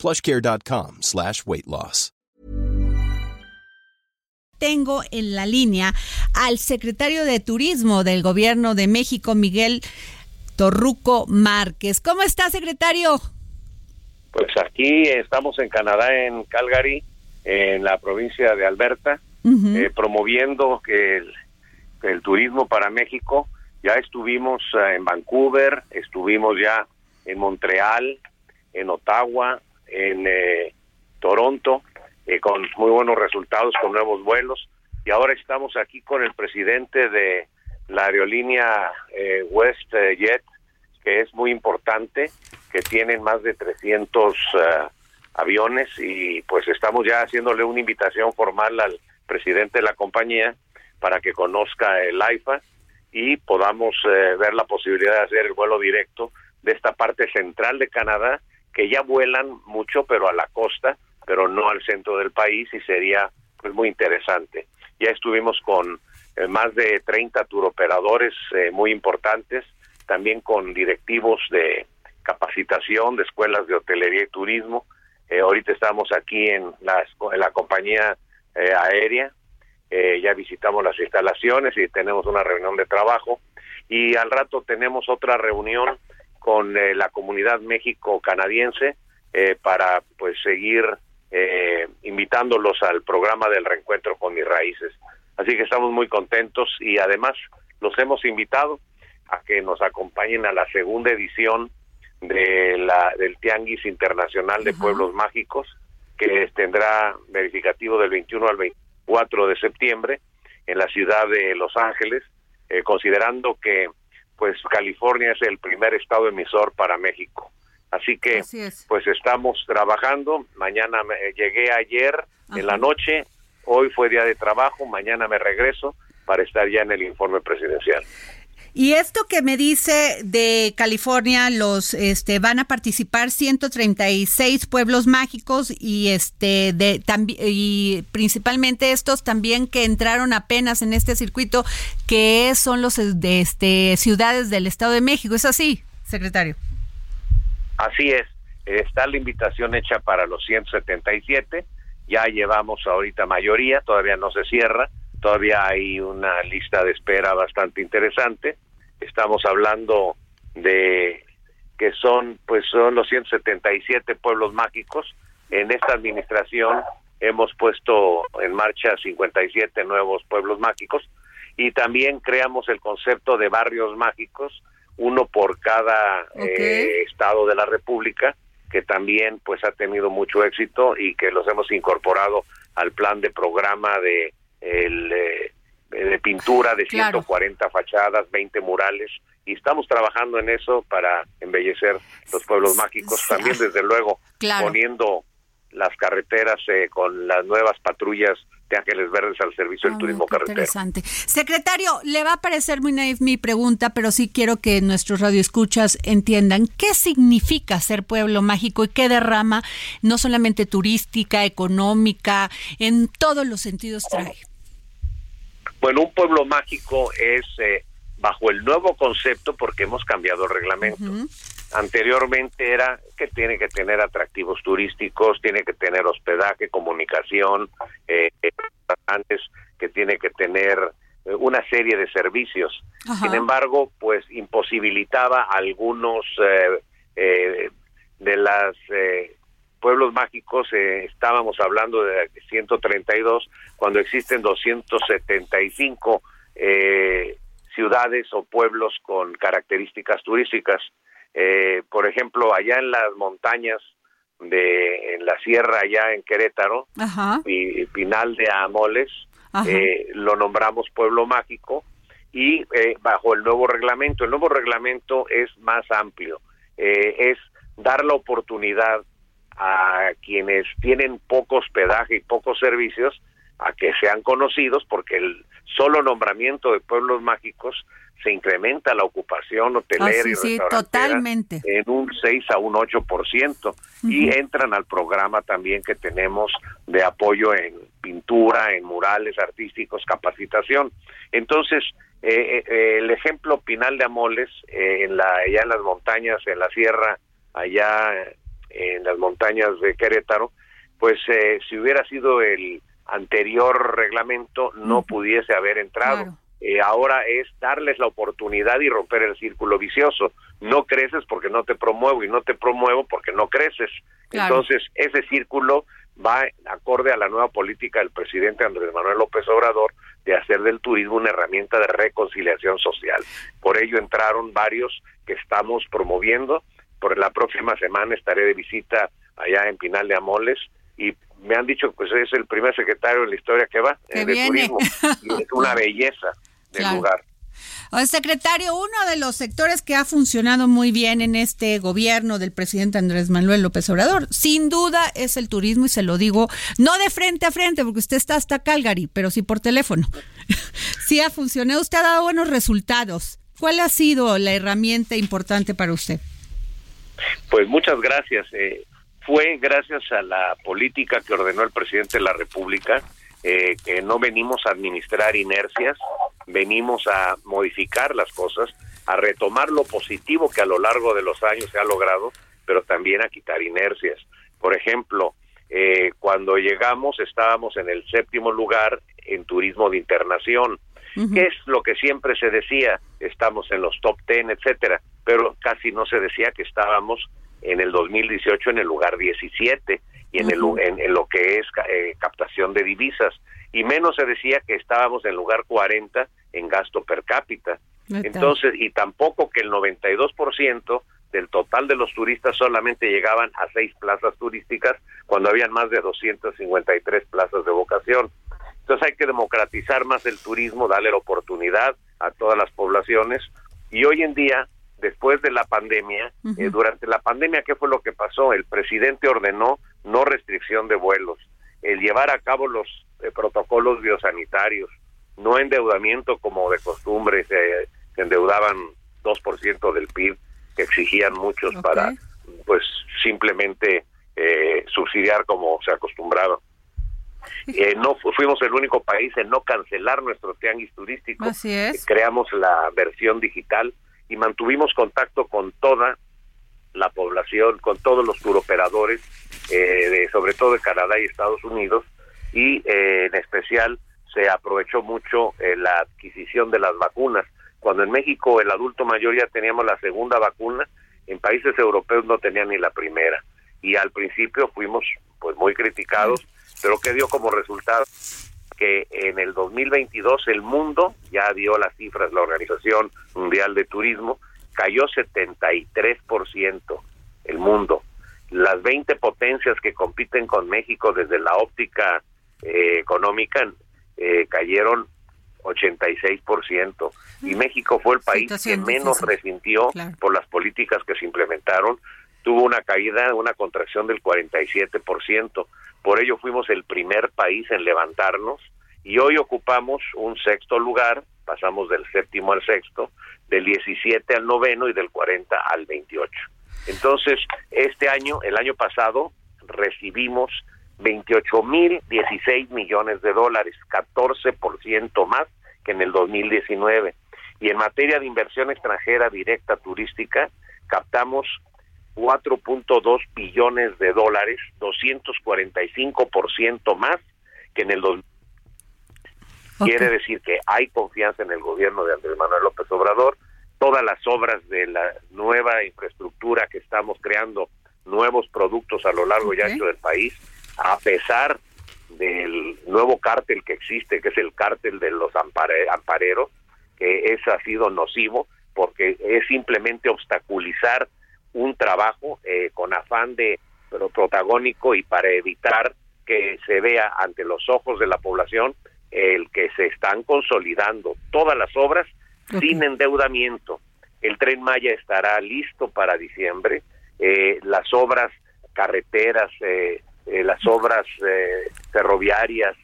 plushcare.com slash weight loss. Tengo en la línea al secretario de Turismo del Gobierno de México, Miguel Torruco Márquez. ¿Cómo está, secretario? Pues aquí estamos en Canadá, en Calgary, en la provincia de Alberta, eh, promoviendo el, el turismo para México. Ya estuvimos eh, en Vancouver, estuvimos ya en Montreal, en Ottawa, en eh, Toronto, eh, con muy buenos resultados, con nuevos vuelos. Y ahora estamos aquí con el presidente de la aerolínea eh, WestJet, que es muy importante, que tienen más de 300 aviones y pues estamos ya haciéndole una invitación formal al presidente de la compañía para que conozca el AIFA y podamos ver la posibilidad de hacer el vuelo directo de esta parte central de Canadá que ya vuelan mucho, pero a la costa, pero no al centro del país y sería pues muy interesante. Ya estuvimos con eh, más de 30 turoperadores eh, muy importantes, también con directivos de capacitación de escuelas de hotelería y turismo. Eh, ahorita estamos aquí en la, en la compañía aérea, ya visitamos las instalaciones y tenemos una reunión de trabajo y al rato tenemos otra reunión con eh, la comunidad México canadiense eh, para pues seguir eh, invitándolos al programa del reencuentro con mis raíces. Así que estamos muy contentos y además los hemos invitado a que nos acompañen a la segunda edición de la del Tianguis Internacional de Pueblos Mágicos que tendrá verificativo del 21 al 24 de septiembre en la ciudad de Los Ángeles, considerando que pues California es el primer estado emisor para México. Así que pues estamos trabajando. Mañana me, llegué ayer en la noche, hoy fue día de trabajo, mañana me regreso para estar ya en el informe presidencial. Y esto que me dice de California, los este van a participar 136 pueblos mágicos y este de y principalmente estos también que entraron apenas en este circuito que son los de este ciudades del Estado de México, ¿es así, secretario? Así es. Está la invitación hecha para los 177. Ya llevamos ahorita mayoría, todavía no se cierra todavía hay una lista de espera bastante interesante. Estamos hablando de que son pues son los 177 pueblos mágicos. En esta administración hemos puesto en marcha 57 nuevos pueblos mágicos y también creamos el concepto de barrios mágicos, uno por cada eh, estado de la República, que también pues ha tenido mucho éxito y que los hemos incorporado al plan de programa de el, eh, de pintura de 140 fachadas, 20 murales, y estamos trabajando en eso para embellecer los pueblos mágicos, también desde luego poniendo las carreteras eh, con las nuevas patrullas de Ángeles Verdes al servicio del turismo carretero. Interesante. Secretario, le va a parecer muy naive mi pregunta, pero sí quiero que nuestros radioescuchas entiendan qué significa ser pueblo mágico y qué derrama, no solamente turística, económica, en todos los sentidos trae. Bueno, un pueblo mágico es eh, bajo el nuevo concepto porque hemos cambiado el reglamento. Anteriormente era que tiene que tener atractivos turísticos, tiene que tener hospedaje, comunicación, eh, antes que tiene que tener eh, una serie de servicios. Sin embargo, pues imposibilitaba algunos eh, de las pueblos mágicos eh, estábamos hablando de 132 cuando existen 275 eh, ciudades o pueblos con características turísticas. Eh, por ejemplo, allá en las montañas de en la sierra allá en Querétaro, y Pinal de Amoles, lo nombramos pueblo mágico y bajo el nuevo reglamento. El nuevo reglamento es más amplio, es dar la oportunidad a quienes tienen poco hospedaje y pocos servicios a que sean conocidos porque el solo nombramiento de pueblos mágicos se incrementa la ocupación hotelera y sí, totalmente. en un 6 a un 8% y entran al programa también que tenemos de apoyo en pintura, en murales artísticos, capacitación. Entonces, eh, eh, el ejemplo Pinal de Amoles, eh, en la, allá en las montañas, en la sierra, allá en las montañas de Querétaro, pues si hubiera sido el anterior reglamento, no pudiese haber entrado. ahora es darles la oportunidad y romper el círculo vicioso. No creces porque no te promuevo y no te promuevo porque no creces. Entonces, ese círculo va acorde a la nueva política del presidente Andrés Manuel López Obrador de hacer del turismo una herramienta de reconciliación social. Por ello entraron varios que estamos promoviendo. Por la próxima semana estaré de visita allá en Pinal de Amoles y me han dicho que pues, es el primer secretario en la historia que va de turismo y es una belleza del lugar. Secretario, uno de los sectores que ha funcionado muy bien en este gobierno del presidente Andrés Manuel López Obrador, sin duda es el turismo y se lo digo no de frente a frente porque usted está hasta Calgary, pero sí por teléfono. sí ha funcionado, usted ha dado buenos resultados. ¿Cuál ha sido la herramienta importante para usted? Pues muchas gracias. Eh, fue gracias a la política que ordenó el presidente de la República, eh, que no venimos a administrar inercias, venimos a modificar las cosas, a retomar lo positivo que a lo largo de los años se ha logrado, pero también a quitar inercias. Por ejemplo, eh, cuando llegamos estábamos en el séptimo lugar en turismo de internación, que es lo que siempre se decía, estamos en los top ten, etcétera, pero casi no se decía que estábamos en el 2018 en el lugar 17 y en, el, en, lo que es eh, captación de divisas y menos se decía que estábamos en lugar 40 en gasto per cápita. Entonces, y tampoco que el 92% del total de los turistas solamente llegaban a seis plazas turísticas cuando habían más de 253 plazas de vocación. Entonces hay que democratizar más el turismo, darle la oportunidad a todas las poblaciones y hoy en día, después de la pandemia, eh, durante la pandemia, ¿qué fue lo que pasó? El presidente ordenó no restricción de vuelos, el llevar a cabo los eh, protocolos biosanitarios, no endeudamiento como de costumbre, se, endeudaban 2% del PIB que exigían muchos para pues simplemente eh, subsidiar como se acostumbraban. Eh, no fuimos el único país en no cancelar nuestro tianguis turístico. Así es. Creamos la versión digital y mantuvimos contacto con toda la población, con todos los turoperadores, eh, sobre todo de Canadá y Estados Unidos, y eh, en especial se aprovechó mucho eh, la adquisición de las vacunas. Cuando en México el adulto mayor ya teníamos la segunda vacuna, en países europeos no tenían ni la primera. Y al principio fuimos pues muy criticados, pero que dio como resultado que en el 2022 el mundo ya dio las cifras, la Organización Mundial de Turismo, cayó 73% el mundo. Las 20 potencias que compiten con México desde la óptica eh, económica eh, cayeron 86% y México fue el país que menos resintió por las políticas que se implementaron. Tuvo una caída, una contracción del 47%. Por ello fuimos el primer país en levantarnos y hoy ocupamos un sexto lugar, pasamos del séptimo al sexto, del 17 al noveno y del 40 al 28. Entonces, este año, el año pasado, recibimos 28 mil 16 millones de dólares, 14% más que en el 2019. Y en materia de inversión extranjera directa turística, captamos 4.2 billones de dólares, 245% más que en el 2019. Quiere decir que hay confianza en el gobierno de Andrés Manuel López Obrador. Todas las obras de la nueva infraestructura que estamos creando, nuevos productos a lo largo y ancho del país, a pesar del nuevo cártel que existe, que es el cártel de los ampareros, que es, ha sido nocivo porque es simplemente obstaculizar un trabajo eh, con afán de pero protagónico y para evitar que se vea ante los ojos de la población el que se están consolidando todas las obras sin endeudamiento. El tren Maya estará listo para diciembre, eh, las obras carreteras, las obras ferroviarias,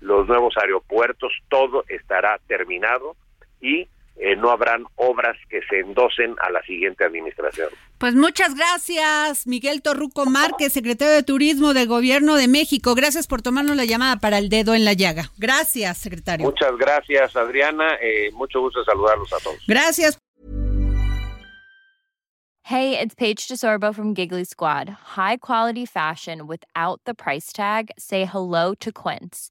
los nuevos aeropuertos, todo estará terminado y eh, no habrán obras que se endosen a la siguiente administración. Pues muchas gracias, Miguel Torruco Márquez, secretario de Turismo del Gobierno de México. Gracias por tomarnos la llamada para el dedo en la llaga. Gracias, secretario. Muchas gracias, Adriana. Eh, mucho gusto saludarlos a todos. Gracias. Hey, it's Paige DeSorbo from Giggly Squad. High quality fashion without the price tag. Say hello to Quince.